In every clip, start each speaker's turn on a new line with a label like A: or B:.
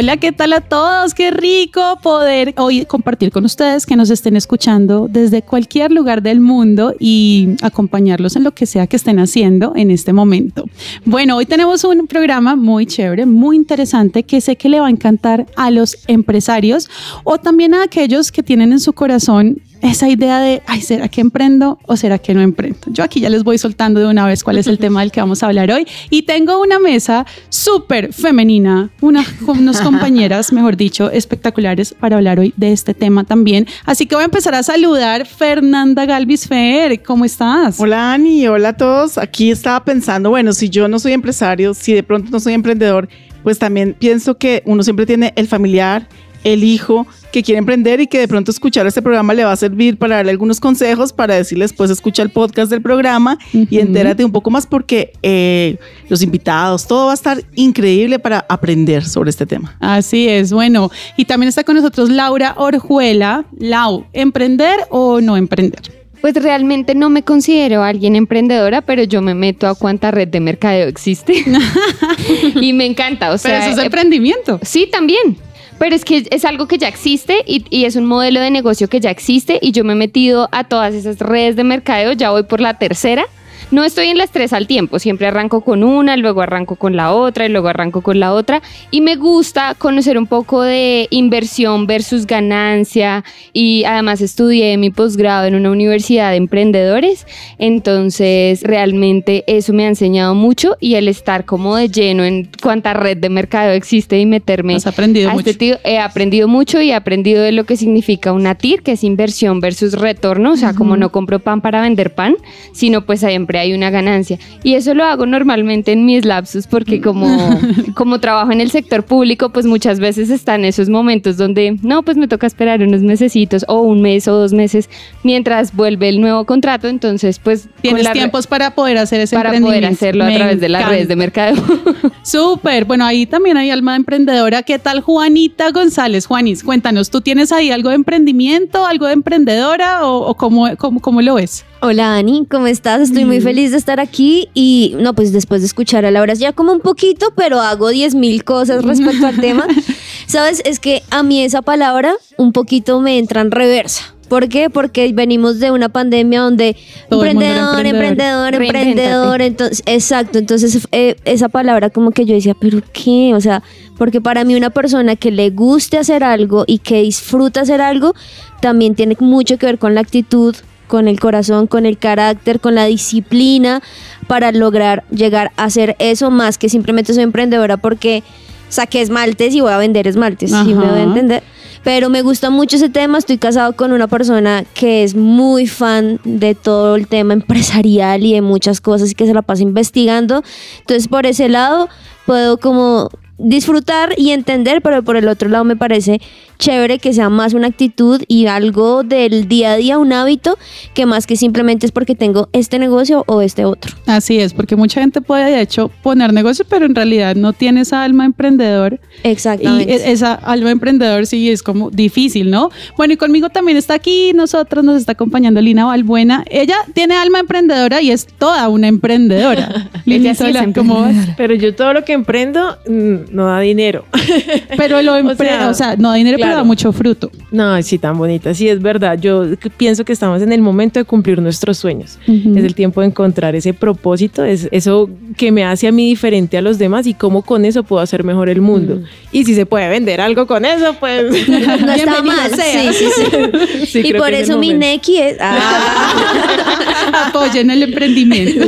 A: Hola, ¿qué tal a todos? Qué rico poder hoy compartir con ustedes que nos estén escuchando desde cualquier lugar del mundo y acompañarlos en lo que sea que estén haciendo en este momento. Bueno, hoy tenemos un programa muy chévere, muy interesante que sé que le va a encantar a los empresarios o también a aquellos que tienen en su corazón esa idea de, ay, ¿será que emprendo o será que no emprendo? Yo aquí ya les voy soltando de una vez cuál es el tema del que vamos a hablar hoy. Y tengo una mesa súper femenina, una, unas compañeras, mejor dicho, espectaculares para hablar hoy de este tema también. Así que voy a empezar a saludar Fernanda Galvis Fer, ¿cómo estás?
B: Hola Ani, hola a todos. Aquí estaba pensando, bueno, si yo no soy empresario, si de pronto no soy emprendedor, pues también pienso que uno siempre tiene el familiar, el hijo que quiere emprender y que de pronto escuchar este programa le va a servir para darle algunos consejos, para decirles, pues escucha el podcast del programa y entérate un poco más porque eh, los invitados, todo va a estar increíble para aprender sobre este tema.
A: Así es, bueno. Y también está con nosotros Laura Orjuela. Lau, ¿emprender o no emprender?
C: Pues realmente no me considero alguien emprendedora, pero yo me meto a cuánta red de mercadeo existe. y me encanta. O sea,
A: Pero eso es
C: eh,
A: emprendimiento.
C: Sí, también. Pero es que es algo que ya existe y, y es un modelo de negocio que ya existe y yo me he metido a todas esas redes de mercadeo, ya voy por la tercera. No estoy en las tres al tiempo, siempre arranco con una, luego arranco con la otra y luego arranco con la otra. Y me gusta conocer un poco de inversión versus ganancia y además estudié mi posgrado en una universidad de emprendedores, entonces realmente eso me ha enseñado mucho y el estar como de lleno en cuánta red de mercado existe y meterme
A: Has aprendido
C: a
A: mucho.
C: este tío, he aprendido mucho y he aprendido de lo que significa una TIR, que es inversión versus retorno, o sea, como no compro pan para vender pan, sino pues siempre hay una ganancia. Y eso lo hago normalmente en mis lapsus porque como, como trabajo en el sector público, pues muchas veces están esos momentos donde, no, pues me toca esperar unos mesecitos o un mes o dos meses mientras vuelve el nuevo contrato, entonces pues...
A: Tienes tiempos para poder hacer ese
C: para poder hacerlo a través de las redes de mercado.
A: Súper, bueno, ahí también hay alma emprendedora. ¿Qué tal Juanita González? Juanis, cuéntanos, ¿tú tienes ahí algo de emprendimiento, algo de emprendedora o, o cómo, cómo, cómo lo ves?
D: Hola Ani, ¿cómo estás? Estoy muy feliz de estar aquí y no, pues después de escuchar a Laura ya como un poquito, pero hago 10 mil cosas respecto al tema. Sabes, es que a mí esa palabra un poquito me entra en reversa. ¿Por qué? Porque venimos de una pandemia donde
A: Todo
D: emprendedor.
A: emprendedor,
D: emprendedor, entonces, exacto, entonces eh, esa palabra como que yo decía, pero ¿qué? O sea, porque para mí una persona que le guste hacer algo y que disfruta hacer algo, también tiene mucho que ver con la actitud, con el corazón, con el carácter, con la disciplina para lograr llegar a hacer eso más que simplemente soy emprendedora porque saqué esmaltes y voy a vender esmaltes, ¿sí me voy a entender? Pero me gusta mucho ese tema, estoy casado con una persona que es muy fan de todo el tema empresarial y de muchas cosas y que se la pasa investigando. Entonces por ese lado puedo como disfrutar y entender, pero por el otro lado me parece chévere que sea más una actitud y algo del día a día, un hábito, que más que simplemente es porque tengo este negocio o este otro.
A: Así es, porque mucha gente puede de hecho poner negocio, pero en realidad no tiene esa alma emprendedor.
D: Exactamente.
A: e- esa alma emprendedor sí es como difícil, ¿no? Bueno, y conmigo también está aquí, nosotros nos está acompañando Lina Valbuena. Ella tiene alma emprendedora y es toda una emprendedora. Lina,
C: Ella sí
A: ¿cómo vas?
E: Pero yo todo lo que emprendo mm, no da dinero.
A: Pero lo empre- o sea,
E: sea,
A: no da dinero, pero da mucho fruto.
E: No, sí, tan bonita. Sí, es verdad. Yo pienso que estamos en el momento de cumplir nuestros sueños. Es el tiempo de encontrar ese propósito, es eso que me hace a mí diferente a los demás y cómo con eso puedo hacer mejor el mundo. Y si se puede vender algo con eso, pues...
D: no está mal.
A: sea.
D: Sí, sí, sí.
E: Sí,
D: y por
E: es
D: eso
E: el
D: mi. Neki es. Ah.
A: Apoyen el emprendimiento.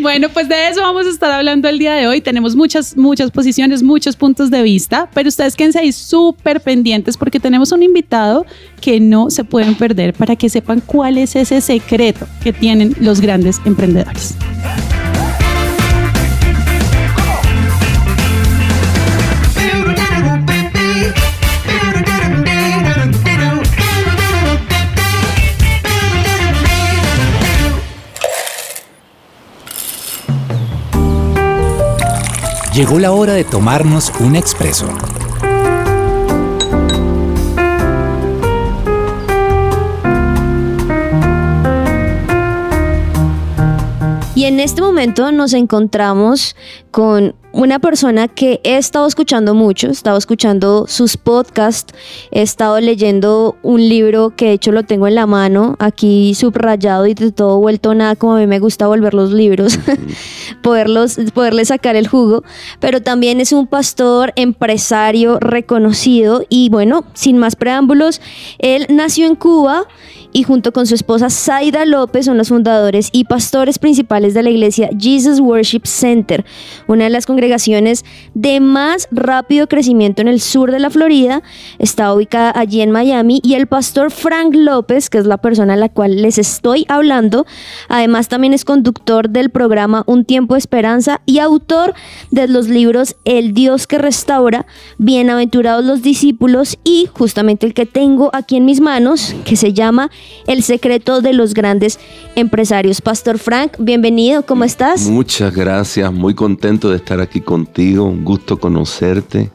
A: bueno, pues de eso vamos a estar hablando el día de hoy. Tenemos muchas, muchas muchos puntos de vista, pero ustedes quédense ahí súper pendientes porque tenemos un invitado que no se pueden perder para que sepan cuál es ese secreto que tienen los grandes emprendedores.
F: Llegó la hora de tomarnos un expreso.
D: Y en este momento nos encontramos con una persona que he estado escuchando mucho, he estado escuchando sus podcasts, he estado leyendo un libro que de hecho lo tengo en la mano, aquí subrayado y de todo vuelto nada, como a mí me gusta volver los libros, poderlos, poderle sacar el jugo, pero también es un pastor empresario reconocido y bueno, sin más preámbulos, él nació en Cuba y junto con su esposa Zaida López son los fundadores y pastores principales de la iglesia Jesus Worship Center, una de las congregaciones de más rápido crecimiento en el sur de la Florida. Está ubicada allí en Miami y el pastor Frank López, que es la persona a la cual les estoy hablando, además también es conductor del programa Un Tiempo de Esperanza y autor de los libros El Dios que restaura, Bienaventurados los discípulos y justamente el que tengo aquí en mis manos, que se llama el secreto de los grandes empresarios. Pastor Frank, bienvenido, ¿cómo estás?
G: Muchas gracias, muy contento de estar aquí contigo, un gusto conocerte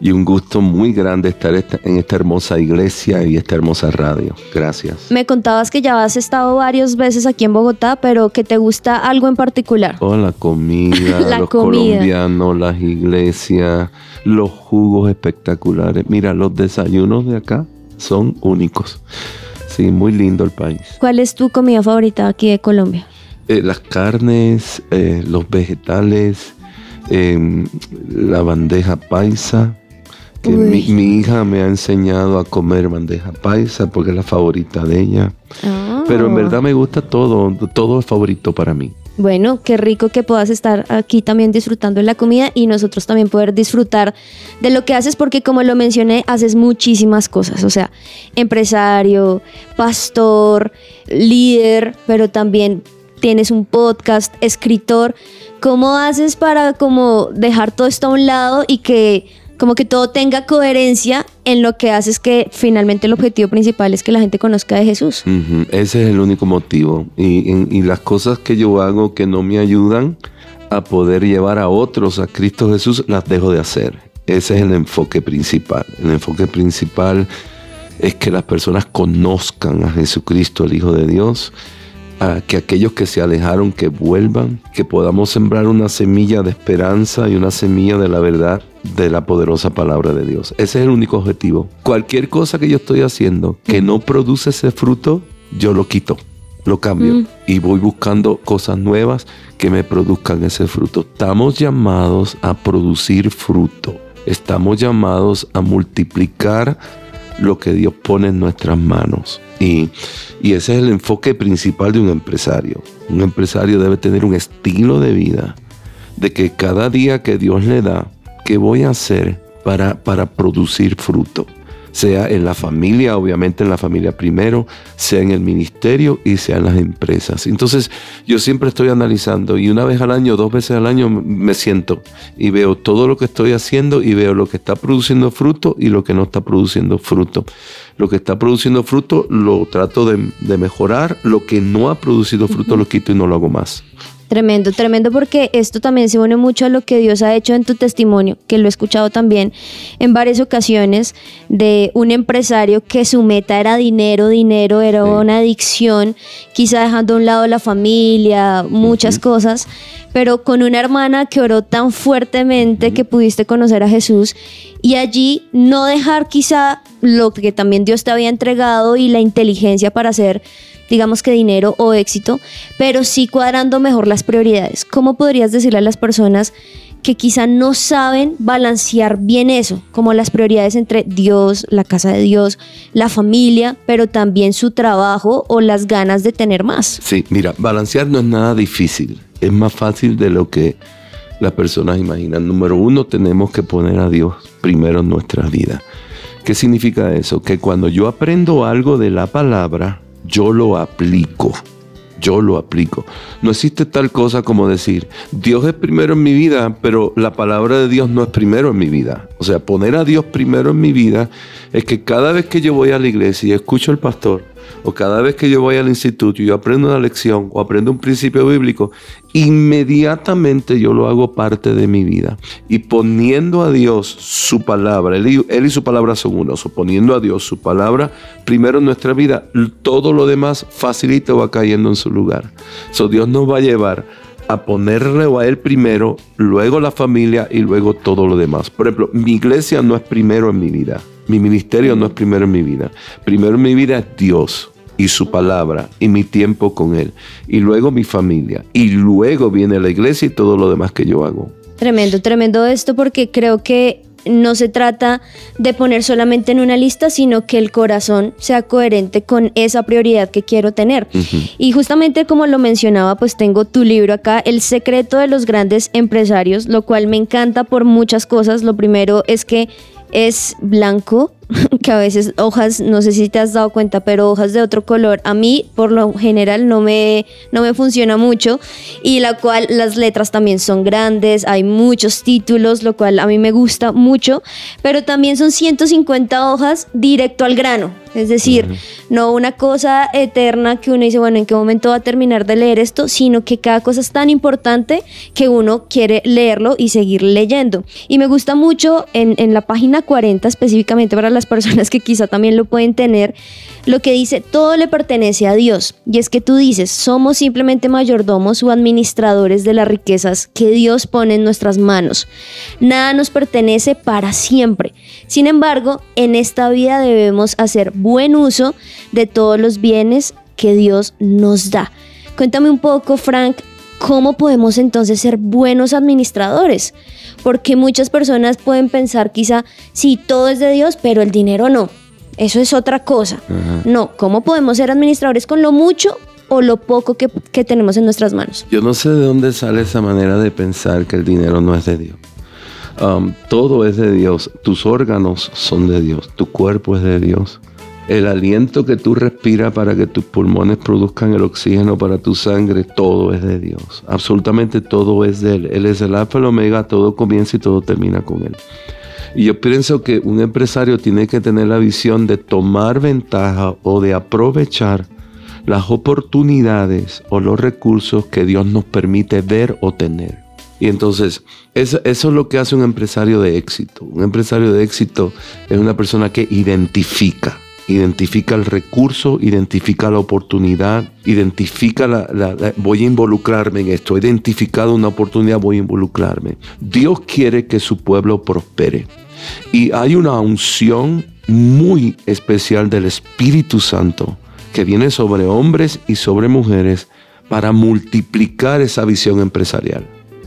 G: y un gusto muy grande estar esta- en esta hermosa iglesia y esta hermosa radio. Gracias.
D: Me contabas que ya has estado varias veces aquí en Bogotá, pero que te gusta algo en particular.
G: Oh, la comida,
D: La
G: los
D: comida.
G: colombianos, las iglesias, los jugos espectaculares. Mira, los desayunos de acá son únicos. Sí, muy lindo el país.
D: ¿Cuál es tu comida favorita aquí de Colombia?
G: Eh, las carnes, eh, los vegetales, em, la bandeja paisa, que mi, hija me ha enseñado a comer bandeja paisa porque es la favorita de ella. Pero en
D: Ah.
G: verdad me gusta todo, todo es favorito para mí.
D: Bueno, qué rico que puedas estar aquí también disfrutando de la comida y nosotros también poder disfrutar de lo que haces porque como lo mencioné, haces muchísimas cosas, o sea, empresario, pastor, líder, pero también tienes un podcast, escritor. ¿Cómo haces para como dejar todo esto a un lado y que como que todo tenga coherencia en lo que haces que finalmente el objetivo principal es que la gente conozca de Jesús?
G: Ese es el único motivo. Y las cosas que yo hago que no me ayudan a poder llevar a otros a Cristo Jesús, las dejo de hacer. Ese es el enfoque principal. El enfoque principal es que las personas conozcan a Jesucristo, el Hijo de Dios, a que aquellos que se alejaron, que vuelvan, que podamos sembrar una semilla de esperanza y una semilla de la verdad de la poderosa palabra de Dios. Ese es el único objetivo. Cualquier cosa que yo estoy haciendo que no produce ese fruto, yo lo quito, lo cambio
D: Mm.
G: y voy buscando cosas nuevas que me produzcan ese fruto. Estamos llamados a producir fruto. Estamos llamados a multiplicar lo que Dios pone en nuestras manos. Y, y ese es el enfoque principal de un empresario. Un empresario debe tener un estilo de vida de que cada día que Dios le da, ¿qué voy a hacer para, para producir fruto? Sea en la familia, obviamente en la familia primero, sea en el ministerio y sea en las empresas. Entonces yo siempre estoy analizando y una vez al año, dos veces al año me siento y veo todo lo que estoy haciendo y veo lo que está produciendo fruto y lo que no está produciendo fruto. Lo que está produciendo fruto lo trato de, de mejorar, lo que no ha producido fruto lo quito y no lo hago más.
D: Tremendo, tremendo porque esto también se une mucho a lo que Dios ha hecho en tu testimonio, que lo he escuchado también en varias ocasiones de un empresario que su meta era dinero, dinero, era
G: Sí.
D: una adicción, quizá dejando a un lado la familia, muchas cosas, pero con una hermana que oró tan fuertemente que pudiste conocer a Jesús y allí no dejar quizá lo que también Dios te había entregado y la inteligencia para hacer digamos que dinero o éxito, pero sí cuadrando mejor las prioridades. ¿Cómo podrías decirle a las personas que quizá no saben balancear bien eso, como las prioridades entre Dios, la casa de Dios, la familia, pero también su trabajo o las ganas de tener más?
G: Sí, mira, balancear no es nada difícil. Es más fácil de lo que las personas imaginan. Número uno, tenemos que poner a Dios primero en nuestra vida. ¿Qué significa eso? Que cuando yo aprendo algo de la palabra, yo lo aplico. Yo lo aplico. No existe tal cosa como decir, Dios es primero en mi vida, pero la palabra de Dios no es primero en mi vida. O sea, poner a Dios primero en mi vida es que cada vez que yo voy a la iglesia y escucho al pastor o cada vez que yo voy al instituto y yo aprendo una lección o aprendo un principio bíblico, inmediatamente yo lo hago parte de mi vida. Y poniendo a Dios su palabra, él y, él y su palabra son uno, o poniendo a Dios su palabra primero en nuestra vida, todo lo demás facilita va cayendo en su lugar. So Dios nos va a llevar a ponerle a Él primero, luego la familia y luego todo lo demás. Por ejemplo, mi iglesia no es primero en mi vida. Mi ministerio no es primero en mi vida. Primero en mi vida es Dios y su palabra y mi tiempo con Él. Y luego mi familia. Y luego viene la iglesia y todo lo demás que yo hago.
D: Tremendo, tremendo esto porque creo que no se trata de poner solamente en una lista, sino que el corazón sea coherente con esa prioridad que quiero tener. Y justamente como lo mencionaba, pues tengo tu libro acá, El secreto de los grandes empresarios, lo cual me encanta por muchas cosas. Lo primero es que es blanco, que a veces hojas, no sé si te has dado cuenta, pero hojas de otro color, a mí por lo general no me, no me funciona mucho y la cual las letras también son grandes, hay muchos títulos, lo cual a mí me gusta mucho, pero también son 150 hojas directo al grano, es decir, no una cosa eterna que uno dice, bueno, ¿en qué momento va a terminar de leer esto? Sino que cada cosa es tan importante que uno quiere leerlo y seguir leyendo. Y me gusta mucho en, en la página 40 específicamente para las personas que quizá también lo pueden tener, lo que dice, todo le pertenece a Dios. Y es que tú dices, somos simplemente mayordomos o administradores de las riquezas que Dios pone en nuestras manos. Nada nos pertenece para siempre. Sin embargo, en esta vida debemos hacer buen uso de todos los bienes que Dios nos da. Cuéntame un poco, Frank, ¿cómo podemos entonces ser buenos administradores? Porque muchas personas pueden pensar quizá, sí, todo es de Dios, pero el dinero no. Eso es otra cosa. No, ¿cómo podemos ser administradores con lo mucho o lo poco que, que tenemos en nuestras manos?
G: Yo no sé de dónde sale esa manera de pensar que el dinero no es de Dios. Um, todo es de Dios. Tus órganos son de Dios. Tu cuerpo es de Dios. El aliento que tú respiras para que tus pulmones produzcan el oxígeno para tu sangre, todo es de Dios. Absolutamente todo es de Él. Él es el alfa y el omega, todo comienza y todo termina con Él. Y yo pienso que un empresario tiene que tener la visión de tomar ventaja o de aprovechar las oportunidades o los recursos que Dios nos permite ver o tener. Y entonces, eso, eso, es lo que hace un empresario de éxito. Un empresario de éxito es una persona que identifica, identifica el recurso, identifica la oportunidad, identifica la, la, voy a involucrarme en esto, he identificado una oportunidad, voy a involucrarme. Dios quiere que su pueblo prospere. Y hay una unción muy especial del Espíritu Santo que viene sobre hombres y sobre mujeres para multiplicar esa visión empresarial.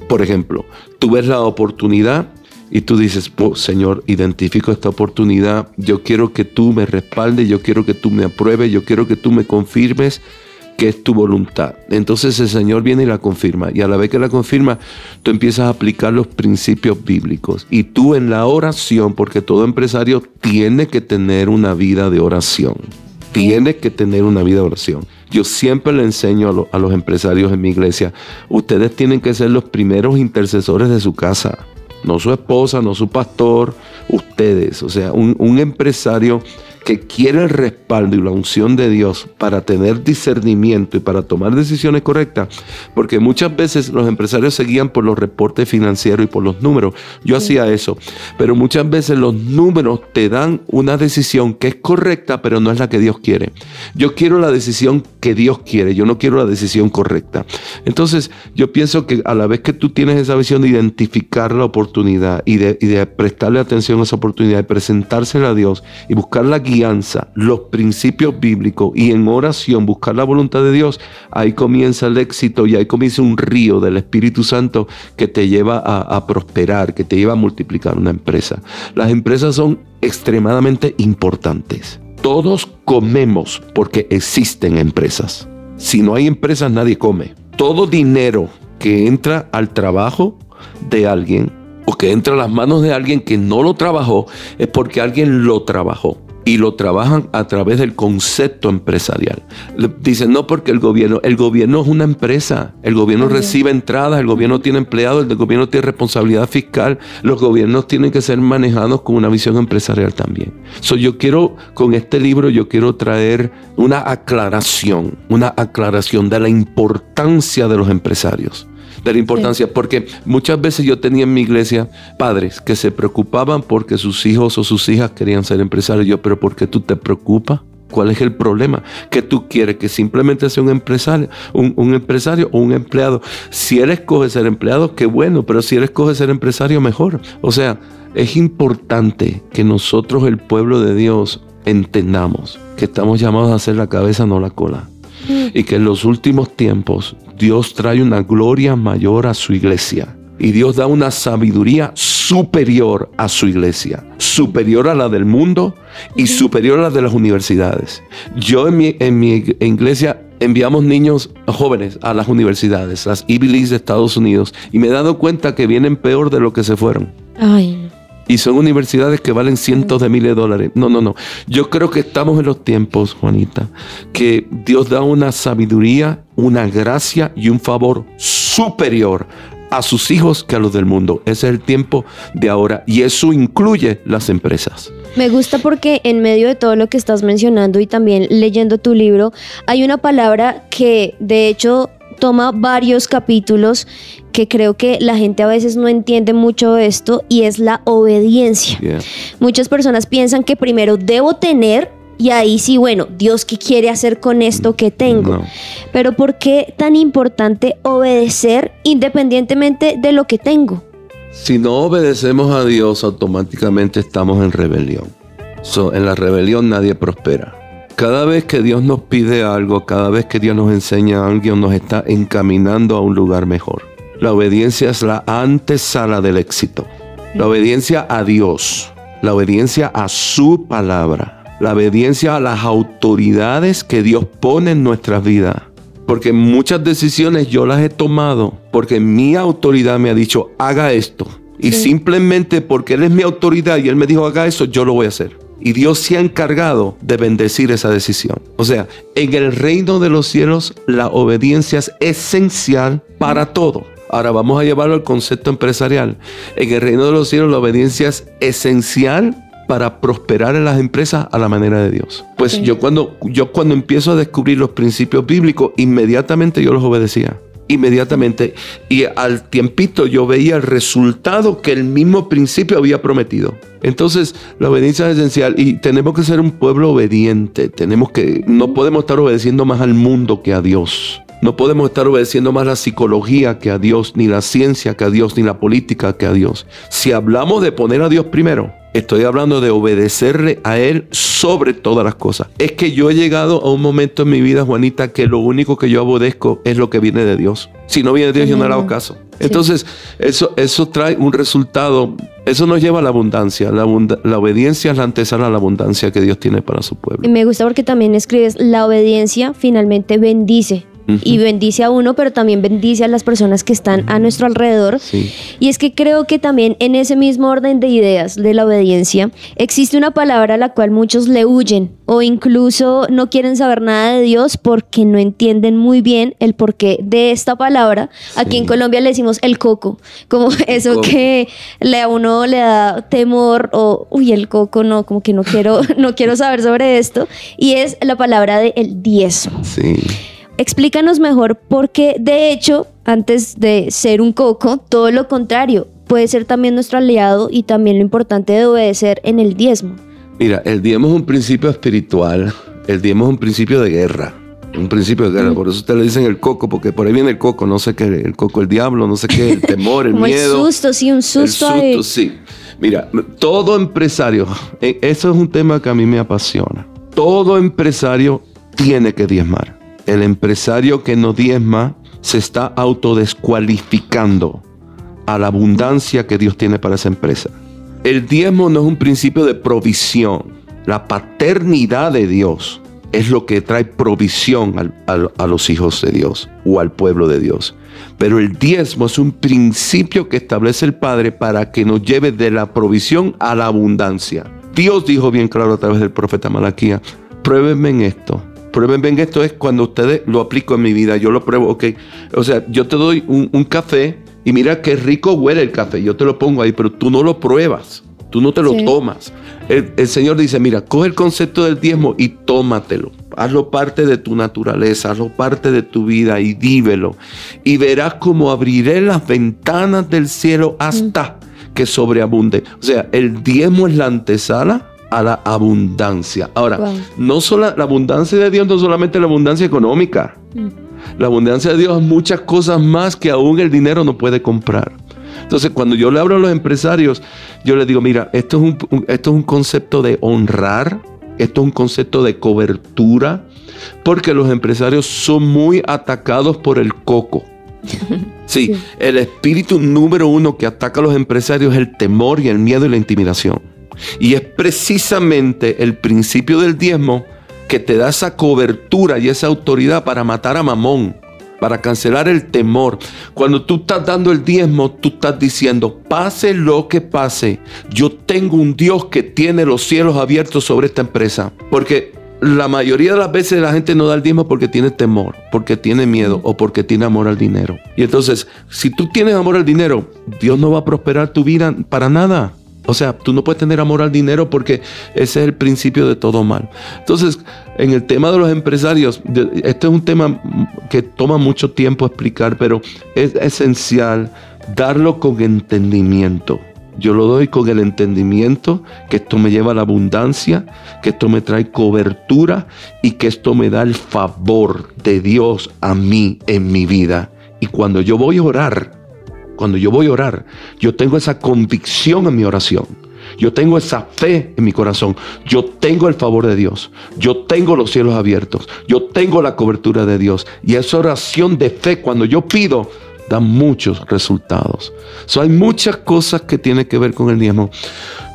G: Por ejemplo, tú ves la oportunidad y tú dices, oh, Señor, identifico esta oportunidad, yo quiero que tú me respaldes, yo quiero que tú me apruebes, yo quiero que tú me confirmes que es tu voluntad. Entonces el Señor viene y la confirma. Y a la vez que la confirma, tú empiezas a aplicar los principios bíblicos. Y tú en la oración, porque todo empresario tiene que tener una vida de oración. Tiene que tener una vida de oración. Yo siempre le enseño a, a los empresarios en mi iglesia, ustedes tienen que ser los primeros intercesores de su casa no su esposa, no su pastor, ustedes. O sea, un, empresario que quiere el respaldo y la unción de Dios para tener discernimiento y para tomar decisiones correctas, porque muchas veces los empresarios se guían por los reportes financieros y por los números. Yo sí. hacía eso, pero muchas veces los números te dan una decisión que es correcta, pero no es la que Dios quiere. Yo quiero la decisión que Dios quiere, yo no quiero la decisión correcta. Entonces, yo pienso que a la vez que tú tienes esa visión de identificar la oportunidad y de, y de prestarle atención a esa oportunidad, de presentársela a Dios y buscar la guía, los principios bíblicos y en oración buscar la voluntad de Dios, ahí comienza el éxito y ahí comienza un río del Espíritu Santo que te lleva a, a prosperar, que te lleva a multiplicar una empresa. Las empresas son extremadamente importantes. Todos comemos porque existen empresas. Si no hay empresas, nadie come. Todo dinero que entra al trabajo de alguien o que entra a las manos de alguien que no lo trabajó es porque alguien lo trabajó. Y lo trabajan a través del concepto empresarial. Dicen, no porque el gobierno, el gobierno es una empresa, el gobierno recibe entradas, el gobierno tiene empleados, el gobierno tiene responsabilidad fiscal, los gobiernos tienen que ser manejados con una visión empresarial también. So, yo quiero, con este libro, yo quiero traer una aclaración, una aclaración de la importancia de los empresarios de la importancia, porque muchas veces yo tenía en mi iglesia padres que se preocupaban porque sus hijos o sus hijas querían ser empresarios. Yo, pero ¿por qué tú te preocupas? ¿Cuál es el problema? ¿Que tú quieres que simplemente sea un empresario, un, un empresario o un empleado? Si él escoge ser empleado, qué bueno, pero si él escoge ser empresario, mejor. O sea, es importante que nosotros, el pueblo de Dios, entendamos que estamos llamados a ser la cabeza, no la cola y que en los últimos tiempos Dios trae una gloria mayor a su iglesia. Y Dios da una sabiduría superior a su iglesia, superior a la del mundo y superior a la de las universidades. Yo en mi, en mi iglesia enviamos niños jóvenes a las universidades, las Ivy de Estados Unidos, y me he dado cuenta que vienen peor de lo que se fueron.
D: Ay, no.
G: Y son universidades que valen cientos de miles de dólares. No, no, no. Yo creo que estamos en los tiempos, Juanita, que Dios da una sabiduría, una gracia y un favor superior a sus hijos que a los del mundo. Ese es el tiempo de ahora y eso incluye las empresas.
D: Me gusta porque en medio de todo lo que estás mencionando y también leyendo tu libro, hay una palabra que de hecho toma varios capítulos que creo que la gente a veces no entiende mucho de esto y es la obediencia.
G: Yeah.
D: Muchas personas piensan que primero debo tener y ahí sí, bueno, Dios, ¿qué quiere hacer con esto que tengo?
G: No.
D: Pero ¿por qué tan importante obedecer independientemente de lo que tengo?
G: Si no obedecemos a Dios, automáticamente estamos en rebelión. So, en la rebelión nadie prospera. Cada vez que Dios nos pide algo, cada vez que Dios nos enseña algo, nos está encaminando a un lugar mejor. La obediencia es la antesala del éxito. La obediencia a Dios, la obediencia a su palabra, la obediencia a las autoridades que Dios pone en nuestras vidas. Porque muchas decisiones yo las he tomado porque mi autoridad me ha dicho, haga esto. Y simplemente porque Él es mi autoridad y Él me dijo, haga eso, yo lo voy a hacer. Y Dios se ha encargado de bendecir esa decisión. O sea, en el reino de los cielos la obediencia es esencial para todo. Ahora vamos a llevarlo al concepto empresarial. En el reino de los cielos la obediencia es esencial para prosperar en las empresas a la manera de Dios. Pues yo cuando yo cuando empiezo a descubrir los principios bíblicos, inmediatamente yo los obedecía. Inmediatamente. Y al tiempito yo veía el resultado que el mismo principio había prometido. Entonces, la obediencia es esencial y tenemos que ser un pueblo obediente. Tenemos que, no podemos estar obedeciendo más al mundo que a Dios. No podemos estar obedeciendo más la psicología que a Dios, ni la ciencia que a Dios, ni la política que a Dios. Si hablamos de poner a Dios primero, estoy hablando de obedecerle a Él sobre todas las cosas. Es que yo he llegado a un momento en mi vida, Juanita, que lo único que yo obedezco es lo que viene de Dios. Si no viene de Dios, yo no le hago caso. Entonces, eso, eso trae un resultado, eso nos lleva a la abundancia. La, obediencia es la antesala a la abundancia que Dios tiene para su pueblo.
D: Y me gusta porque también escribes, la obediencia finalmente bendice. Y bendice a uno, pero también bendice a las personas que están a nuestro alrededor.
G: Sí.
D: Y es que creo que también en ese mismo orden de ideas de la obediencia existe una palabra a la cual muchos le huyen o incluso no quieren saber nada de Dios porque no entienden muy bien el porqué de esta palabra. Aquí en Colombia le decimos el coco, como eso
G: coco.
D: que le a uno le da temor o uy, el coco no, como que no quiero no quiero saber sobre esto y es la palabra de el diezmo.
G: Sí.
D: Explícanos mejor porque de hecho, antes de ser un coco, todo lo contrario, puede ser también nuestro aliado y también lo importante de obedecer en el diezmo.
G: Mira, el diezmo es un principio espiritual. El diezmo es un principio de guerra. Un principio de guerra. Por eso ustedes le dicen el coco, porque por ahí viene el coco. No sé qué, el coco, el diablo, no sé qué, el temor, el
D: Como
G: miedo.
D: el susto, sí, un susto.
G: El susto, sí. Mira, todo empresario, eh, eso es un tema que a mí me apasiona. Todo empresario tiene que diezmar. El empresario que no diezma se está autodescualificando a la abundancia que Dios tiene para esa empresa. El diezmo no es un principio de provisión. La paternidad de Dios es lo que trae provisión a los hijos de Dios o al pueblo de Dios. Pero el diezmo es un principio que establece el Padre para que nos lleve de la provisión a la abundancia. Dios dijo bien claro a través del profeta Malaquía, pruébenme en esto. Pruébenme en esto es cuando ustedes lo aplico en mi vida, yo lo pruebo, ok. O sea, yo te doy un, un café y mira qué rico huele el café, yo te lo pongo ahí, pero tú no lo pruebas, tú no te lo
D: Sí.
G: tomas. El, el Señor dice, mira, coge el concepto del diezmo y tómatelo. Hazlo parte de tu naturaleza, hazlo parte de tu vida y dívelo. Y verás cómo abriré las ventanas del cielo hasta que sobreabunde. O sea, el diezmo es la antesala a la abundancia. Ahora,
D: Wow.
G: no solo la abundancia de Dios, no solamente la abundancia económica. La abundancia de Dios es muchas cosas más que aún el dinero no puede comprar. Entonces, cuando yo le hablo a los empresarios, yo les digo, mira, esto es un, un- esto es un concepto de honrar, esto es un concepto de cobertura, porque los empresarios son muy atacados por el coco. Sí, el espíritu número uno que ataca a los empresarios es el temor y el miedo y la intimidación. Y es precisamente el principio del diezmo que te da esa cobertura y esa autoridad para matar a Mamón, para cancelar el temor. Cuando tú estás dando el diezmo, tú estás diciendo, pase lo que pase, yo tengo un Dios que tiene los cielos abiertos sobre esta empresa. Porque la mayoría de las veces la gente no da el diezmo porque tiene temor, porque tiene miedo o porque tiene amor al dinero. Y entonces, si tú tienes amor al dinero, Dios no va a prosperar tu vida para nada. O sea, tú no puedes tener amor al dinero porque ese es el principio de todo mal. Entonces, en el tema de los empresarios, este es un tema que toma mucho tiempo explicar, pero es esencial darlo con entendimiento. Yo lo doy con el entendimiento que esto me lleva a la abundancia, que esto me trae cobertura y que esto me da el favor de Dios a mí en mi vida. Y cuando yo voy a orar, cuando yo voy a orar, yo tengo esa convicción en mi oración. Yo tengo esa fe en mi corazón. Yo tengo el favor de Dios. Yo tengo los cielos abiertos. Yo tengo la cobertura de Dios. Y esa oración de fe, cuando yo pido, da muchos resultados. So, hay muchas cosas que tienen que ver con el diezmo.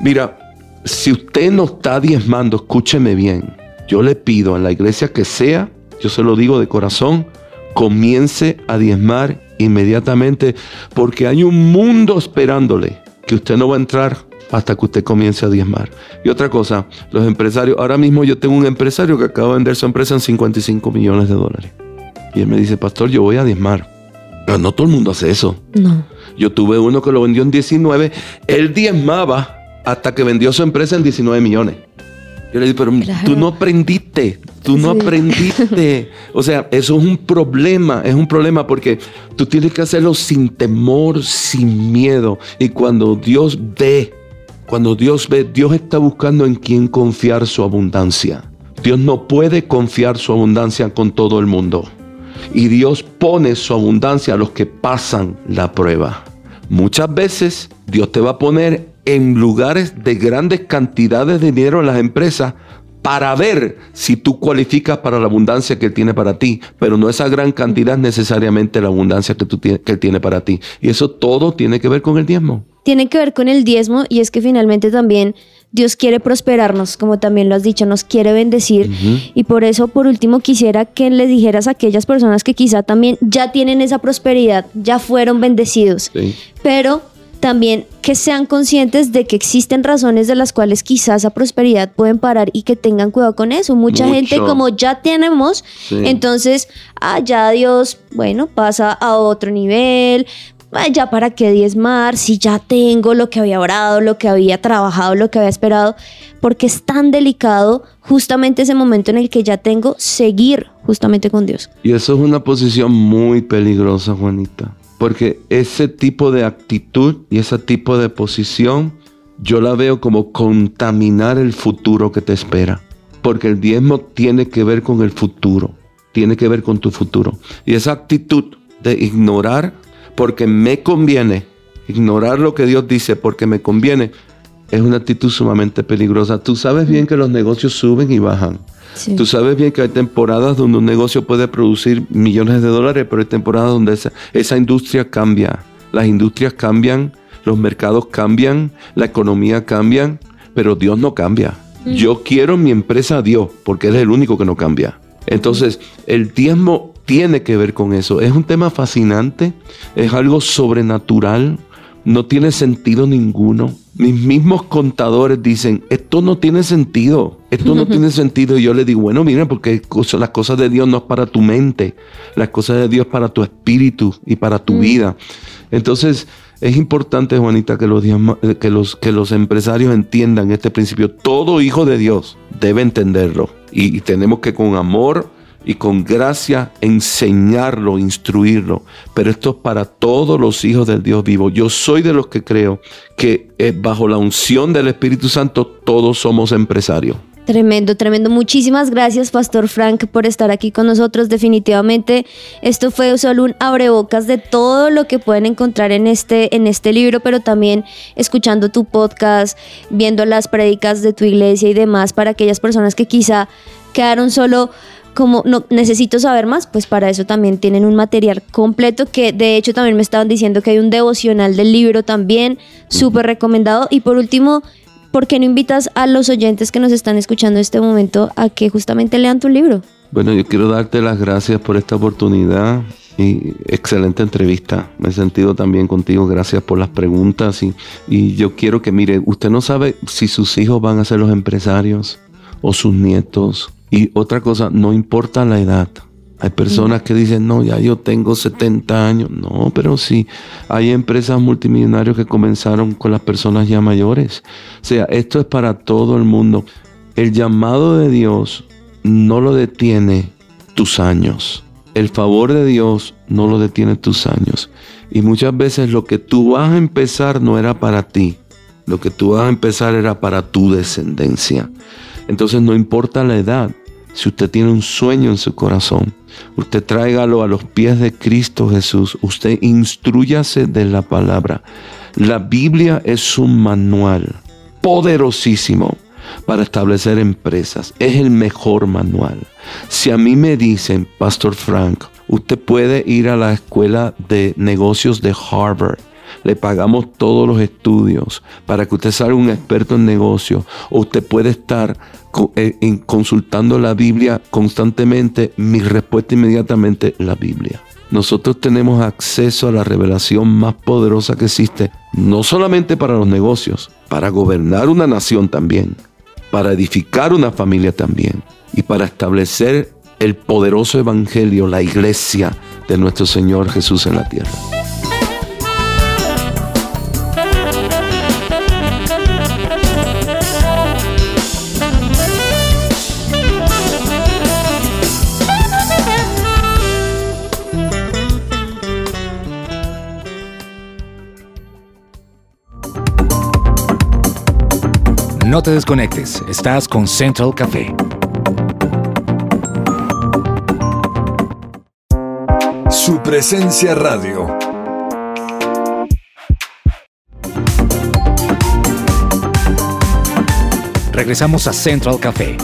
G: Mira, si usted no está diezmando, escúcheme bien. Yo le pido en la iglesia que sea, yo se lo digo de corazón, comience a diezmar inmediatamente porque hay un mundo esperándole que usted no va a entrar hasta que usted comience a diezmar. Y otra cosa, los empresarios, ahora mismo yo tengo un empresario que acaba de vender su empresa en 55 millones de dólares. Y él me dice, pastor, yo voy a diezmar. Pero no todo el mundo hace eso.
D: No.
G: Yo tuve uno que lo vendió en 19. Él diezmaba hasta que vendió su empresa en 19 millones. Yo le dije, pero
D: Claro.
G: tú no aprendiste, tú no
D: Sí.
G: aprendiste. O sea, eso es un problema, es un problema porque tú tienes que hacerlo sin temor, sin miedo. Y cuando Dios ve, cuando Dios ve, Dios está buscando en quién confiar su abundancia. Dios no puede confiar su abundancia con todo el mundo. Y Dios pone su abundancia a los que pasan la prueba. Muchas veces Dios te va a poner en lugares de grandes cantidades de dinero en las empresas para ver si tú cualificas para la abundancia que Él tiene para ti, pero no esa gran cantidad es necesariamente la abundancia que, tú tienes- que Él tiene para ti. Y eso todo tiene que ver con el diezmo.
D: Tiene que ver con el diezmo y es que finalmente también Dios quiere prosperarnos, como también lo has dicho, nos quiere bendecir. Y por eso, por último, quisiera que le dijeras a aquellas personas que quizá también ya tienen esa prosperidad, ya fueron bendecidos,
G: ¿sí?
D: pero también que sean conscientes de que existen razones de las cuales quizás esa prosperidad pueden parar y que tengan cuidado con eso. Mucha
G: Mucho.
D: gente como ya tenemos,
G: Sí.
D: entonces, ah, ya Dios, bueno, pasa a otro nivel. ah, Ya para qué diezmar, si ya tengo lo que había orado, lo que había trabajado, lo que había esperado, porque es tan delicado justamente ese momento en el que ya tengo seguir justamente con Dios.
G: Y eso es una posición muy peligrosa, Juanita. Porque ese tipo de actitud y ese tipo de posición, yo la veo como contaminar el futuro que te espera. Porque el diezmo tiene que ver con el futuro, tiene que ver con tu futuro. Y esa actitud de ignorar porque me conviene, ignorar lo que Dios dice porque me conviene, es una actitud sumamente peligrosa. Tú sabes bien que los negocios suben y bajan.
D: Sí.
G: Tú sabes bien que hay temporadas donde un negocio puede producir millones de dólares, pero hay temporadas donde esa, esa industria cambia. Las industrias cambian, los mercados cambian, la economía cambia, pero Dios no cambia. Yo quiero mi empresa a Dios, porque Él es el único que no cambia. Entonces, el diezmo tiene que ver con eso. Es un tema fascinante, es algo sobrenatural, no tiene sentido ninguno. Mis mismos contadores dicen, esto no tiene sentido, esto no tiene sentido. Y yo le digo, bueno, mira, porque las cosas de Dios no es para tu mente, las cosas de Dios es para tu espíritu y para tu vida. Entonces, es importante, Juanita, que los, eh, que, los, que los empresarios entiendan este principio. Todo hijo de Dios debe entenderlo. Y, y tenemos que con amor y con gracia enseñarlo, instruirlo. Pero esto es para todos los hijos del Dios vivo. Yo soy de los que creo que eh, bajo la unción del Espíritu Santo todos somos empresarios.
D: Tremendo, tremendo. Muchísimas gracias, Pastor Frank, por estar aquí con nosotros. Definitivamente, esto fue solo un abrebocas de todo lo que pueden encontrar en este, en este libro, pero también escuchando tu podcast, viendo las prédicas de tu iglesia y demás, para aquellas personas que quizá quedaron solo como no necesito saber más, pues para eso también tienen un material completo que de hecho también me estaban diciendo que hay un devocional del libro también, súper recomendado. Y por último, ¿por qué no invitas a los oyentes que nos están escuchando en este momento a que justamente lean tu libro?
G: Bueno, yo quiero darte las gracias por esta oportunidad y excelente entrevista. Me he sentido también contigo. Gracias por las preguntas y, y yo quiero que mire, usted no sabe si sus hijos van a ser los empresarios o sus nietos. Y otra cosa, no importa la edad. Hay personas que dicen, no, ya yo tengo 70 años. No, pero sí, hay empresas multimillonarias que comenzaron con las personas ya mayores. O sea, esto es para todo el mundo. El llamado de Dios no lo detiene tus años. El favor de Dios no lo detiene tus años. Y muchas veces lo que tú vas a empezar no era para ti. Lo que tú vas a empezar era para tu descendencia. Entonces no importa la edad. Si usted tiene un sueño en su corazón, usted tráigalo a los pies de Cristo Jesús. Usted instruyase de la palabra. La Biblia es un manual poderosísimo para establecer empresas. Es el mejor manual. Si a mí me dicen, Pastor Frank, usted puede ir a la escuela de negocios de Harvard. Le pagamos todos los estudios para que usted salga un experto en negocios. O usted puede estar eh, consultando la Biblia constantemente. Mi respuesta inmediatamente, la Biblia. Nosotros tenemos acceso a la revelación más poderosa que existe, no solamente para los negocios, para gobernar una nación también, para edificar una familia también y para establecer el poderoso evangelio, la iglesia de nuestro Señor Jesús en la tierra.
F: No te desconectes, estás con Central Café.
H: Su presencia radio.
F: Regresamos a Central Café.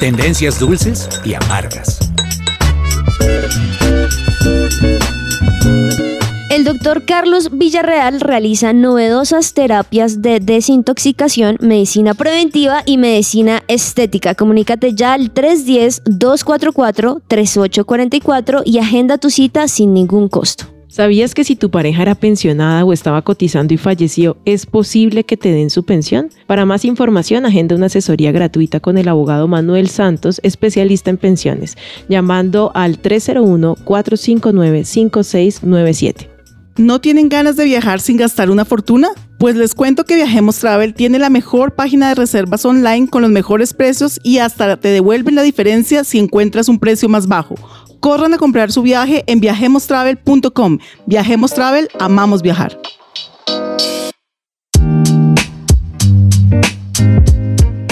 F: Tendencias dulces y amargas.
D: Doctor Carlos Villarreal realiza novedosas terapias de desintoxicación, medicina preventiva y medicina estética. Comunícate ya al 310-244-3844 y agenda tu cita sin ningún costo.
E: ¿Sabías que si tu pareja era pensionada o estaba cotizando y falleció, es posible que te den su pensión? Para más información, agenda una asesoría gratuita con el abogado Manuel Santos, especialista en pensiones, llamando al 301-459-5697.
B: ¿No tienen ganas de viajar sin gastar una fortuna? Pues les cuento que Viajemos Travel tiene la mejor página de reservas online con los mejores precios y hasta te devuelven la diferencia si encuentras un precio más bajo. Corran a comprar su viaje en viajemostravel.com. Viajemos Travel, amamos viajar.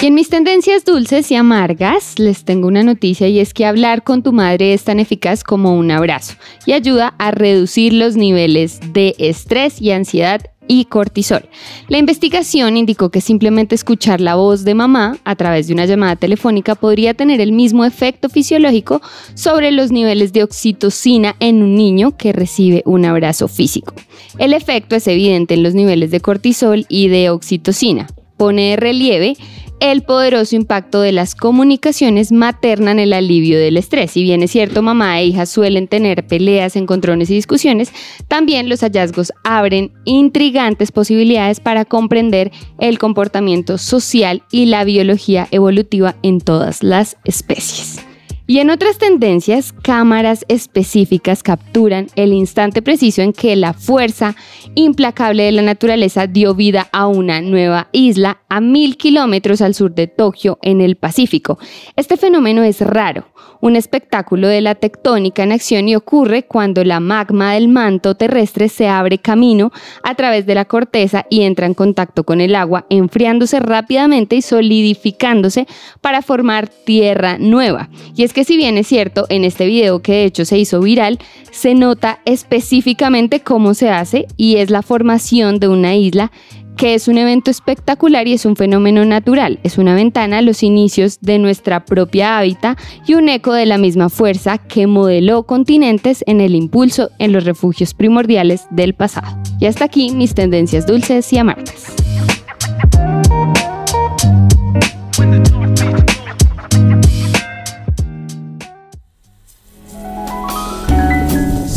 C: En mis tendencias dulces y amargas les tengo una noticia y es que hablar con tu madre es tan eficaz como un abrazo y ayuda a reducir los niveles de estrés y ansiedad y cortisol. La investigación indicó que simplemente escuchar la voz de mamá a través de una llamada telefónica podría tener el mismo efecto fisiológico sobre los niveles de oxitocina en un niño que recibe un abrazo físico. El efecto es evidente en los niveles de cortisol y de oxitocina. Pone de relieve el poderoso impacto de las comunicaciones materna en el alivio del estrés. Si bien es cierto, mamá e hija suelen tener peleas, encontrones y discusiones, también los hallazgos abren intrigantes posibilidades para comprender el comportamiento social y la biología evolutiva en todas las especies. Y en otras tendencias, cámaras específicas capturan el instante preciso en que la fuerza implacable de la naturaleza dio vida a una nueva isla a mil kilómetros al sur de Tokio, en el Pacífico. Este fenómeno es raro, un espectáculo de la tectónica en acción y ocurre cuando la magma del manto terrestre se abre camino a través de la corteza y entra en contacto con el agua, enfriándose rápidamente y solidificándose para formar tierra nueva. Y es que si bien es cierto, en este video que de hecho se hizo viral, se nota específicamente cómo se hace y es la formación de una isla que es un evento espectacular y es un fenómeno natural, es una ventana a los inicios de nuestra propia hábitat y un eco de la misma fuerza que modeló continentes en el impulso en los refugios primordiales del pasado. Y hasta aquí mis tendencias dulces y amargas.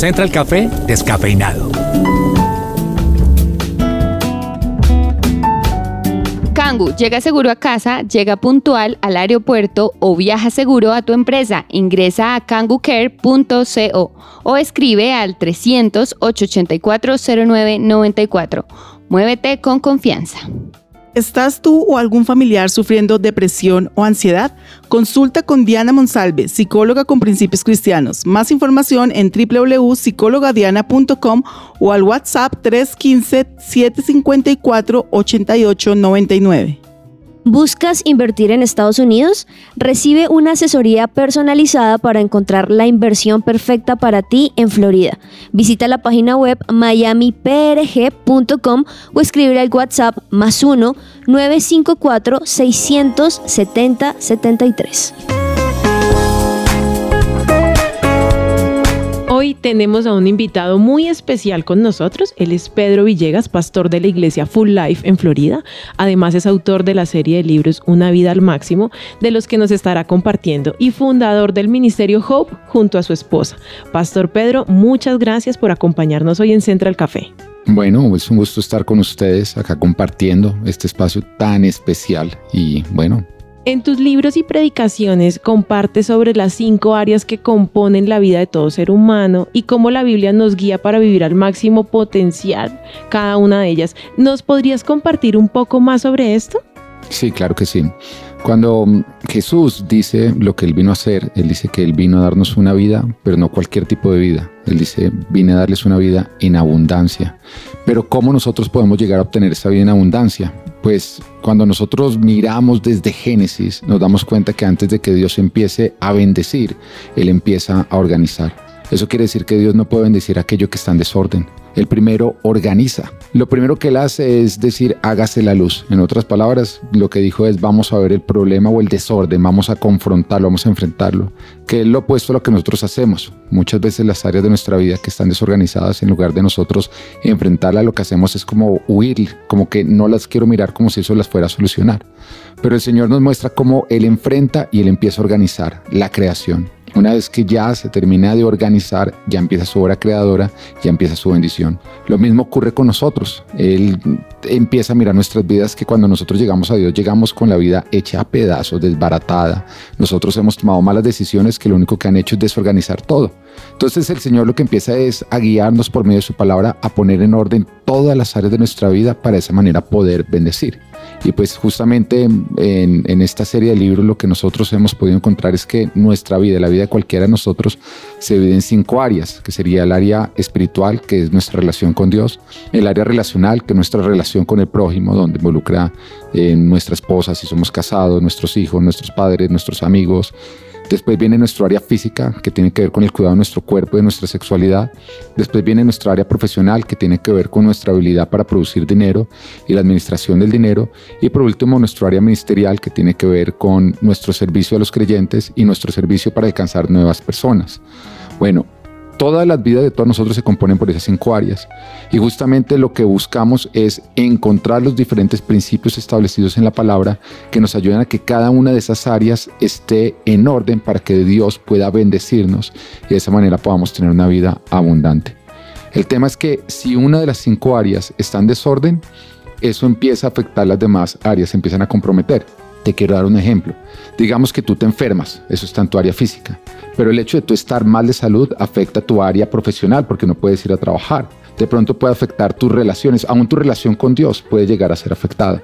F: Central Café descafeinado.
C: Kangu, llega seguro a casa, llega puntual al aeropuerto o viaja seguro a tu empresa. Ingresa a kangucare.co o escribe al 300 884 0994. Muévete con confianza.
B: ¿Estás tú o algún familiar sufriendo depresión o ansiedad? Consulta con Diana Monsalve, psicóloga con principios cristianos. Más información en www.psicologadiana.com o al WhatsApp 315-754-8899.
D: ¿Buscas invertir en Estados Unidos? Recibe una asesoría personalizada para encontrar la inversión perfecta para ti en Florida. Visita la página web miamiprg.com o escribe al WhatsApp más 1 954 670 73.
E: Tenemos a un invitado muy especial con nosotros. Él es Pedro Villegas, pastor de la iglesia Full Life en Florida. Además es autor de la serie de libros Una vida al máximo, de los que nos estará compartiendo, y fundador del Ministerio Hope junto a su esposa. Pastor Pedro, muchas gracias por acompañarnos hoy en Central Café.
I: Bueno, es un gusto estar con ustedes acá compartiendo este espacio tan especial y bueno,
E: en tus libros y predicaciones compartes sobre las cinco áreas que componen la vida de todo ser humano y cómo la Biblia nos guía para vivir al máximo potencial cada una de ellas. ¿Nos podrías compartir un poco más sobre esto?
I: Sí, claro que sí. Cuando Jesús dice lo que Él vino a hacer, Él dice que Él vino a darnos una vida, pero no cualquier tipo de vida. Él dice, vine a darles una vida en abundancia. Pero ¿cómo nosotros podemos llegar a obtener esa vida en abundancia? Pues cuando nosotros miramos desde Génesis, nos damos cuenta que antes de que Dios empiece a bendecir, Él empieza a organizar. Eso quiere decir que Dios no puede bendecir aquello que está en desorden. El primero organiza. Lo primero que él hace es decir, hágase la luz. En otras palabras, lo que dijo es, vamos a ver el problema o el desorden, vamos a confrontarlo, vamos a enfrentarlo. Que es lo opuesto a lo que nosotros hacemos. Muchas veces las áreas de nuestra vida que están desorganizadas, en lugar de nosotros enfrentarlas, lo que hacemos es como huir, como que no las quiero mirar como si eso las fuera a solucionar. Pero el Señor nos muestra cómo Él enfrenta y Él empieza a organizar la creación. Una vez que ya se termina de organizar, ya empieza su obra creadora, ya empieza su bendición. Lo mismo ocurre con nosotros. Él empieza a mirar nuestras vidas que cuando nosotros llegamos a Dios, llegamos con la vida hecha a pedazos, desbaratada. Nosotros hemos tomado malas decisiones que lo único que han hecho es desorganizar todo. Entonces el Señor lo que empieza es a guiarnos por medio de su palabra, a poner en orden todas las áreas de nuestra vida para de esa manera poder bendecir. Y pues justamente en, esta serie de libros lo que nosotros hemos podido encontrar es que nuestra vida, la vida de cualquiera de nosotros, se divide en cinco áreas, que sería el área espiritual, que es nuestra relación con Dios, el área relacional, que es nuestra relación con el prójimo, donde involucra eh, nuestra esposa, si somos casados, nuestros hijos, nuestros padres, nuestros amigos, Después viene nuestro área física, que tiene que ver con el cuidado de nuestro cuerpo y de nuestra sexualidad. Después viene nuestra área profesional, que tiene que ver con nuestra habilidad para producir dinero y la administración del dinero. Y por último, nuestro área ministerial, que tiene que ver con nuestro servicio a los creyentes y nuestro servicio para alcanzar nuevas personas. Bueno, todas las vidas de todos nosotros se componen por esas cinco áreas. Y justamente lo que buscamos es encontrar los diferentes principios establecidos en la palabra que nos ayuden a que cada una de esas áreas esté en orden para que Dios pueda bendecirnos y de esa manera podamos tener una vida abundante. El tema es que si una de las cinco áreas está en desorden, eso empieza a afectar las demás áreas, se empiezan a comprometer. Te quiero dar un ejemplo. Digamos que tú te enfermas, eso está en tu área física, pero el hecho de tú estar mal de salud afecta tu área profesional porque no puedes ir a trabajar. De pronto puede afectar tus relaciones, aún tu relación con Dios puede llegar a ser afectada.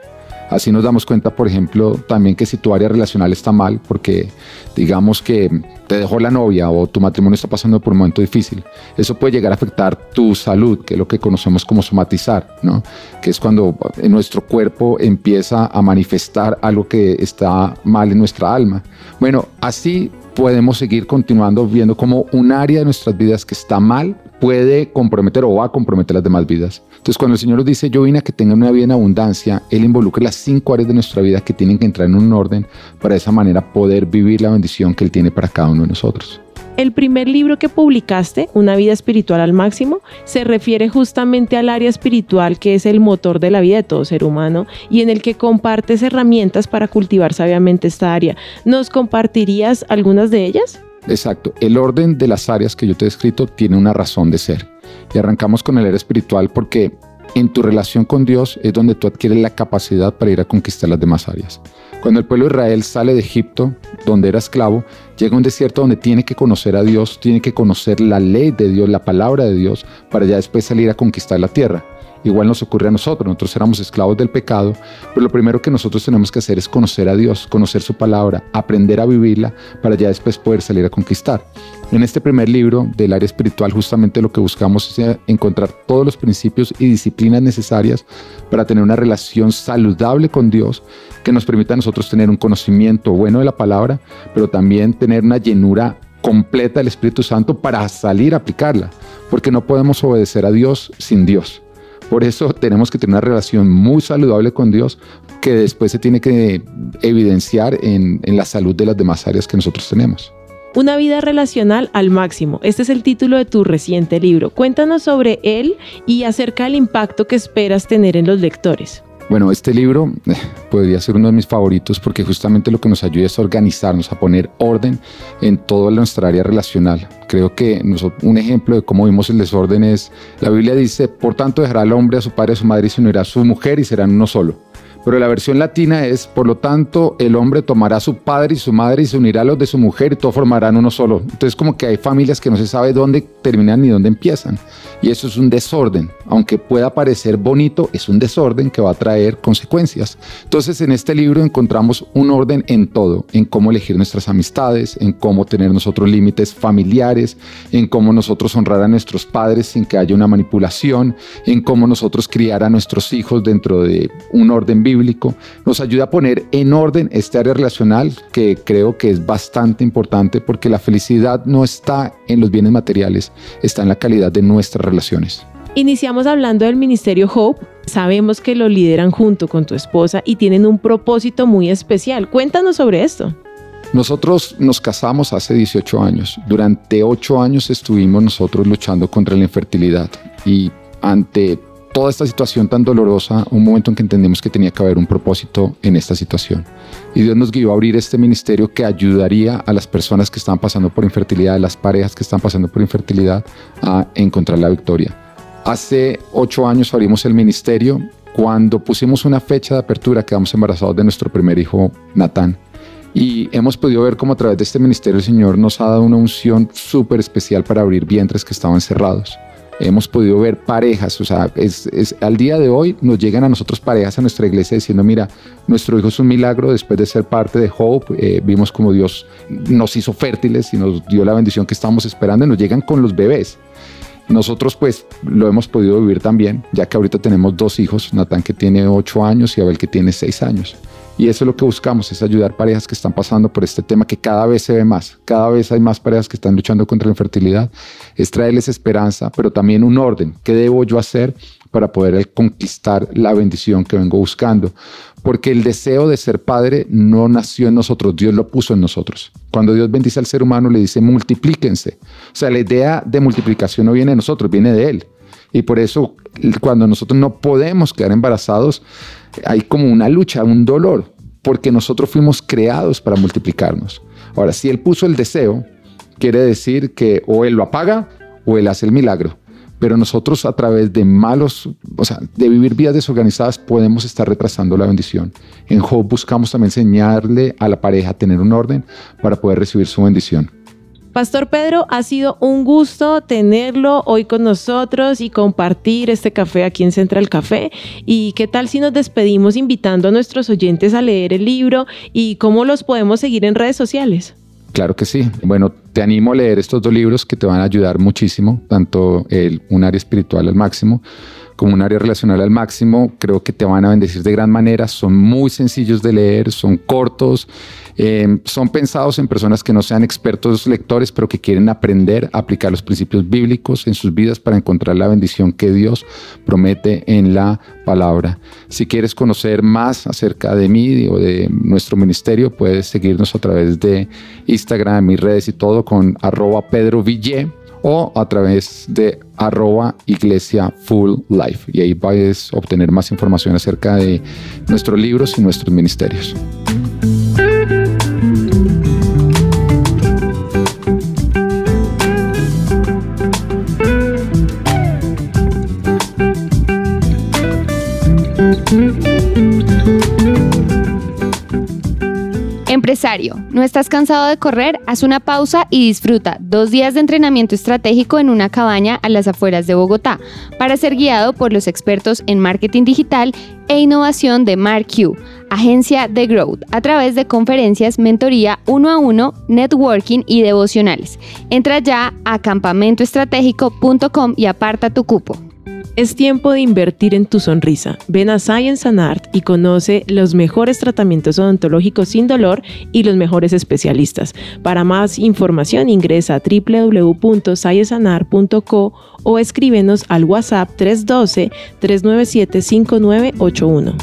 I: Así nos damos cuenta, por ejemplo, también que si tu área relacional está mal, porque digamos que te dejó la novia o tu matrimonio está pasando por un momento difícil, eso puede llegar a afectar tu salud, que es lo que conocemos como somatizar, ¿no? Que es cuando en nuestro cuerpo empieza a manifestar algo que está mal en nuestra alma. Bueno, así podemos seguir continuando viendo como un área de nuestras vidas que está mal puede comprometer o va a comprometer las demás vidas. Entonces, cuando el Señor nos dice, yo vine a que tengan una vida en abundancia, Él involucra las cinco áreas de nuestra vida que tienen que entrar en un orden para de esa manera poder vivir la bendición que Él tiene para cada uno de nosotros.
E: El primer libro que publicaste, Una vida espiritual al máximo, se refiere justamente al área espiritual que es el motor de la vida de todo ser humano y en el que compartes herramientas para cultivar sabiamente esta área. ¿Nos compartirías algunas de ellas?
I: Exacto. El orden de las áreas que yo te he escrito tiene una razón de ser. Y arrancamos con el área espiritual porque en tu relación con Dios es donde tú adquieres la capacidad para ir a conquistar las demás áreas. Cuando el pueblo de Israel sale de Egipto, donde era esclavo, llega a un desierto donde tiene que conocer a Dios, tiene que conocer la ley de Dios, la palabra de Dios, para ya después salir a conquistar la tierra. Igual nos ocurre a nosotros, nosotros éramos esclavos del pecado, pero lo primero que nosotros tenemos que hacer es conocer a Dios, conocer su palabra, aprender a vivirla para ya después poder salir a conquistar. En este primer libro del área espiritual justamente lo que buscamos es encontrar todos los principios y disciplinas necesarias para tener una relación saludable con Dios que nos permita a nosotros tener un conocimiento bueno de la palabra, pero también tener una llenura completa del Espíritu Santo para salir a aplicarla, porque no podemos obedecer a Dios sin Dios. Por eso tenemos que tener una relación muy saludable con Dios que después se tiene que evidenciar en, la salud de las demás áreas que nosotros tenemos.
E: Una vida relacional al máximo. Este es el título de tu reciente libro. Cuéntanos sobre él y acerca del impacto que esperas tener en los lectores.
I: Bueno, este libro eh, podría ser uno de mis favoritos porque justamente lo que nos ayuda es a organizarnos, a poner orden en toda nuestra área relacional. Creo que un ejemplo de cómo vimos el desorden es, la Biblia dice, por tanto dejará al hombre a su padre a su madre y se unirá a su mujer y serán uno solo pero la versión latina es, por lo tanto, el hombre tomará a su padre y su madre y se unirá a los de su mujer y todos formarán uno solo. Entonces como que hay familias que no se sabe dónde terminan ni dónde empiezan. Y eso es un desorden. Aunque pueda parecer bonito, es un desorden que va a traer consecuencias. Entonces en este libro encontramos un orden en todo, en cómo elegir nuestras amistades, en cómo tener nosotros límites familiares, en cómo nosotros honrar a nuestros padres sin que haya una manipulación, en cómo nosotros criar a nuestros hijos dentro de un orden bíblico nos ayuda a poner en orden este área relacional que creo que es bastante importante porque la felicidad no está en los bienes materiales, está en la calidad de nuestras relaciones.
E: Iniciamos hablando del Ministerio Hope. Sabemos que lo lideran junto con tu esposa y tienen un propósito muy especial. Cuéntanos sobre esto.
I: Nosotros nos casamos hace 18 años. Durante 8 años estuvimos nosotros luchando contra la infertilidad y ante toda esta situación tan dolorosa, un momento en que entendimos que tenía que haber un propósito en esta situación. Y Dios nos guió a abrir este ministerio que ayudaría a las personas que están pasando por infertilidad, a las parejas que están pasando por infertilidad, a encontrar la victoria. Hace ocho años abrimos el ministerio. Cuando pusimos una fecha de apertura, quedamos embarazados de nuestro primer hijo, Natán. Y hemos podido ver cómo a través de este ministerio el Señor nos ha dado una unción súper especial para abrir vientres que estaban cerrados hemos podido ver parejas, o sea, es, al día de hoy nos llegan a nosotros parejas a nuestra iglesia diciendo, mira, nuestro hijo es un milagro, después de ser parte de Hope, eh, vimos como Dios nos hizo fértiles y nos dio la bendición que estábamos esperando y nos llegan con los bebés. Nosotros pues lo hemos podido vivir también, ya que ahorita tenemos dos hijos, Natán que tiene ocho años y Abel que tiene seis años. Y eso es lo que buscamos, es ayudar parejas que están pasando por este tema que cada vez se ve más, cada vez hay más parejas que están luchando contra la infertilidad, es traerles esperanza, pero también un orden, ¿qué debo yo hacer para poder conquistar la bendición que vengo buscando. Porque el deseo de ser padre no nació en nosotros, Dios lo puso en nosotros. Cuando Dios bendice al ser humano le dice multiplíquense. O sea, la idea de multiplicación no viene de nosotros, viene de Él. Y por eso cuando nosotros no podemos quedar embarazados, hay como una lucha, un dolor, porque nosotros fuimos creados para multiplicarnos. Ahora, si Él puso el deseo, quiere decir que o Él lo apaga o Él hace el milagro. Pero nosotros a través de malos, o sea, de vivir vidas desorganizadas, podemos estar retrasando la bendición. En Job buscamos también enseñarle a la pareja a tener un orden para poder recibir su bendición.
E: Pastor Pedro, ha sido un gusto tenerlo hoy con nosotros y compartir este café aquí en Central Café. ¿Y qué tal si nos despedimos invitando a nuestros oyentes a leer el libro y cómo los podemos seguir en redes sociales?
I: Claro que sí. Bueno, te animo a leer estos dos libros que te van a ayudar muchísimo, tanto el Un área espiritual al máximo como un área relacional al máximo. Creo que te van a bendecir de gran manera. Son muy sencillos de leer, son cortos Em, son pensados en personas que no sean expertos lectores, pero que quieren aprender a aplicar los principios bíblicos en sus vidas para encontrar la bendición que Dios promete en la palabra. Si quieres conocer más acerca de mí o de nuestro ministerio, puedes seguirnos a través de Instagram, mis redes y todo con arroba Pedro Ville o a través de arroba iglesia full life y ahí puedes obtener más información acerca de nuestros libros y nuestros ministerios.
C: Empresario, ¿no estás cansado de correr? Haz una pausa y disfruta dos días de entrenamiento estratégico en una cabaña a las afueras de Bogotá para ser guiado por los expertos en marketing digital e innovación de MarkQ, agencia de Growth, a través de conferencias, mentoría uno a uno, networking y devocionales. Entra ya a campamentoestratégico.com y aparta tu cupo.
E: Es tiempo de invertir en tu sonrisa. Ven a Science and Art y conoce los mejores tratamientos odontológicos sin dolor y los mejores especialistas. Para más información ingresa a www.scienceandart.co o escríbenos al WhatsApp 312 397 5981.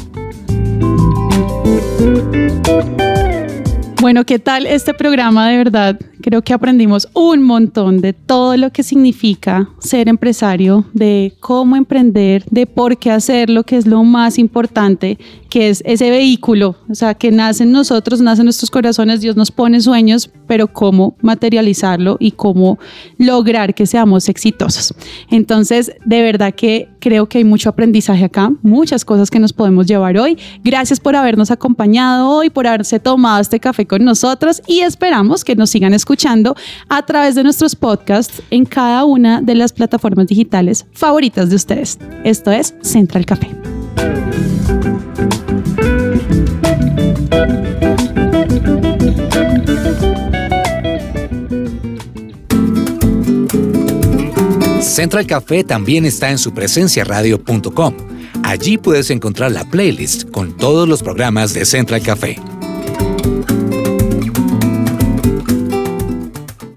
A: Bueno, ¿qué tal este programa de verdad? Creo que aprendimos un montón de todo lo que significa ser empresario, de cómo emprender, de por qué hacerlo, que es lo más importante, que es ese vehículo, o sea, que nace en nosotros, nace en nuestros corazones, Dios nos pone sueños, pero cómo materializarlo y cómo lograr que seamos exitosos. Entonces, de verdad que creo que hay mucho aprendizaje acá, muchas cosas que nos podemos llevar hoy. Gracias por habernos acompañado hoy, por haberse tomado este café con nosotros y esperamos que nos sigan a través de nuestros podcasts en cada una de las plataformas digitales favoritas de ustedes. Esto es Central Café.
F: Central Café también está en su presencia radio.com. Allí puedes encontrar la playlist con todos los programas de Central Café